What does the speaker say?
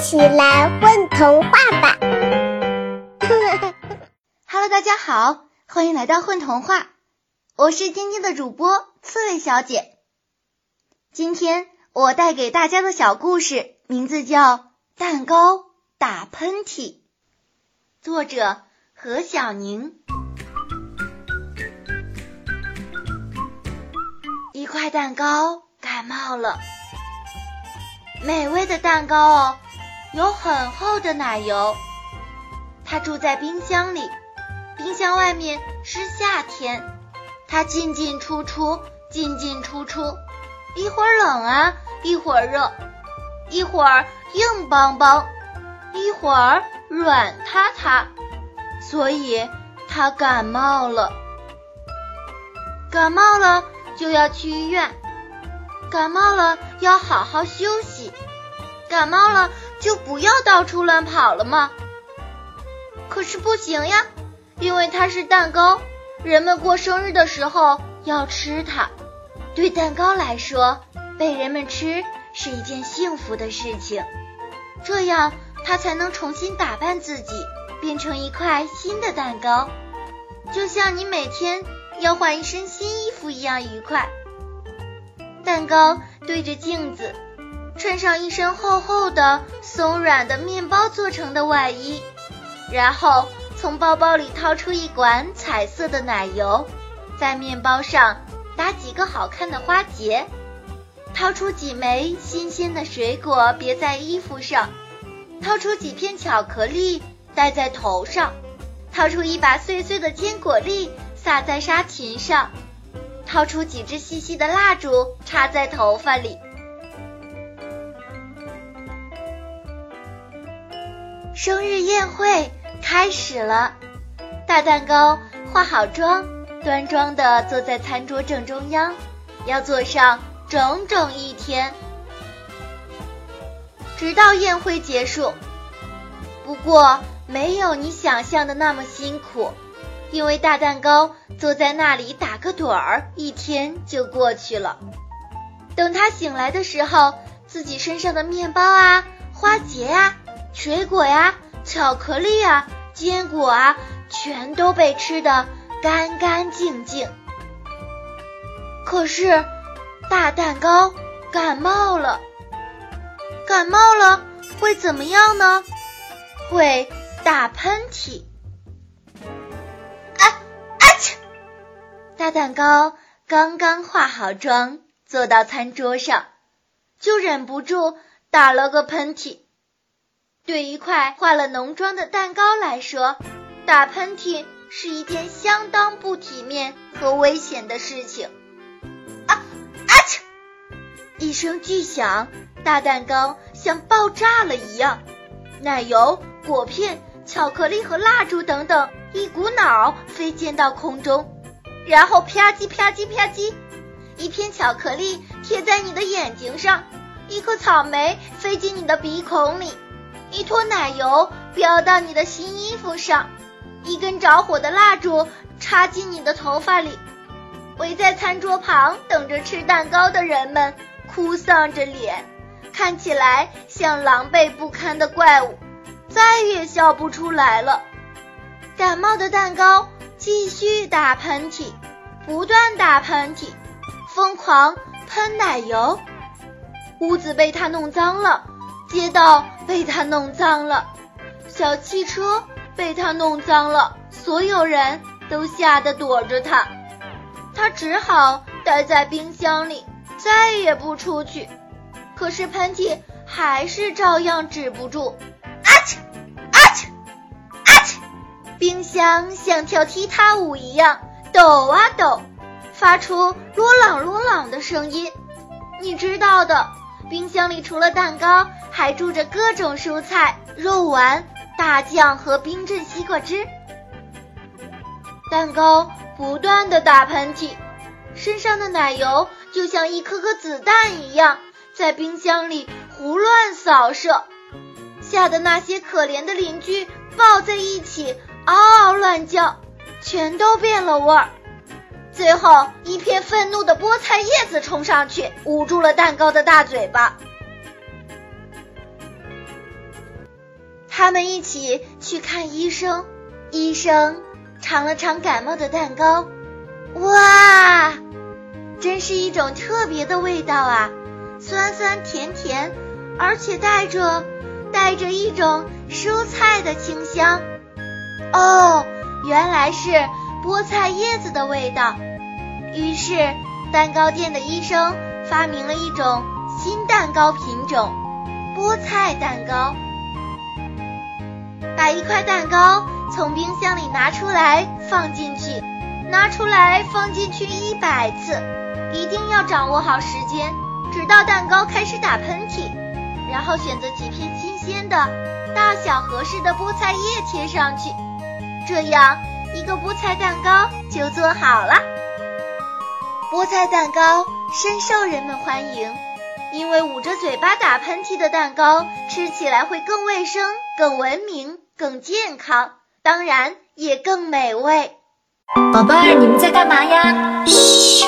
起来混童话吧！Hello，大家好，欢迎来到混童话，我是今天的主播刺猬小姐。今天我带给大家的小故事名字叫《蛋糕打喷嚏》，作者何小宁。一块蛋糕感冒了，美味的蛋糕哦。有很厚的奶油，它住在冰箱里，冰箱外面是夏天，它进进出出，进进出出，一会儿冷啊，一会儿热，一会儿硬邦邦，一会儿软塌塌，所以它感冒了。感冒了就要去医院，感冒了要好好休息，感冒了。就不要到处乱跑了吗？可是不行呀，因为它是蛋糕，人们过生日的时候要吃它。对蛋糕来说，被人们吃是一件幸福的事情，这样它才能重新打扮自己，变成一块新的蛋糕，就像你每天要换一身新衣服一样愉快。蛋糕对着镜子。穿上一身厚厚的、松软的面包做成的外衣，然后从包包里掏出一管彩色的奶油，在面包上打几个好看的花结，掏出几枚新鲜的水果别在衣服上，掏出几片巧克力戴在头上，掏出一把碎碎的坚果粒撒在沙裙上，掏出几支细细的蜡烛插在头发里。生日宴会开始了，大蛋糕化好妆，端庄的坐在餐桌正中央，要坐上整整一天，直到宴会结束。不过没有你想象的那么辛苦，因为大蛋糕坐在那里打个盹儿，一天就过去了。等他醒来的时候，自己身上的面包啊，花结啊。水果呀，巧克力啊，坚果啊，全都被吃的干干净净。可是大蛋糕感冒了，感冒了会怎么样呢？会打喷嚏。啊啊切！大蛋糕刚刚化好妆，坐到餐桌上，就忍不住打了个喷嚏。对一块化了浓妆的蛋糕来说，打喷嚏是一件相当不体面和危险的事情。啊啊切！一声巨响，大蛋糕像爆炸了一样，奶油、果片、巧克力和蜡烛等等一股脑飞溅到空中，然后啪叽啪叽啪叽，一片巧克力贴在你的眼睛上，一颗草莓飞进你的鼻孔里。一坨奶油飙到你的新衣服上，一根着火的蜡烛插进你的头发里。围在餐桌旁等着吃蛋糕的人们哭丧着脸，看起来像狼狈不堪的怪物，再也笑不出来了。感冒的蛋糕继续打喷嚏，不断打喷嚏，疯狂喷奶油，屋子被他弄脏了。街道被他弄脏了，小汽车被他弄脏了，所有人都吓得躲着他，他只好待在冰箱里，再也不出去。可是喷嚏还是照样止不住，啊嚏啊嚏啊嚏！冰箱像跳踢踏舞一样抖啊抖，发出罗朗罗朗的声音。你知道的，冰箱里除了蛋糕。还住着各种蔬菜、肉丸、大酱和冰镇西瓜汁。蛋糕不断的打喷嚏，身上的奶油就像一颗颗子弹一样在冰箱里胡乱扫射，吓得那些可怜的邻居抱在一起嗷嗷乱叫，全都变了味儿。最后，一片愤怒的菠菜叶子冲上去，捂住了蛋糕的大嘴巴。他们一起去看医生，医生尝了尝感冒的蛋糕，哇，真是一种特别的味道啊，酸酸甜甜，而且带着带着一种蔬菜的清香。哦，原来是菠菜叶子的味道。于是，蛋糕店的医生发明了一种新蛋糕品种——菠菜蛋糕。把一块蛋糕从冰箱里拿出来，放进去，拿出来放进去一百次，一定要掌握好时间，直到蛋糕开始打喷嚏。然后选择几片新鲜的、大小合适的菠菜叶贴上去，这样一个菠菜蛋糕就做好了。菠菜蛋糕深受人们欢迎，因为捂着嘴巴打喷嚏的蛋糕吃起来会更卫生、更文明。更健康，当然也更美味。宝贝儿，你们在干嘛呀？嘘。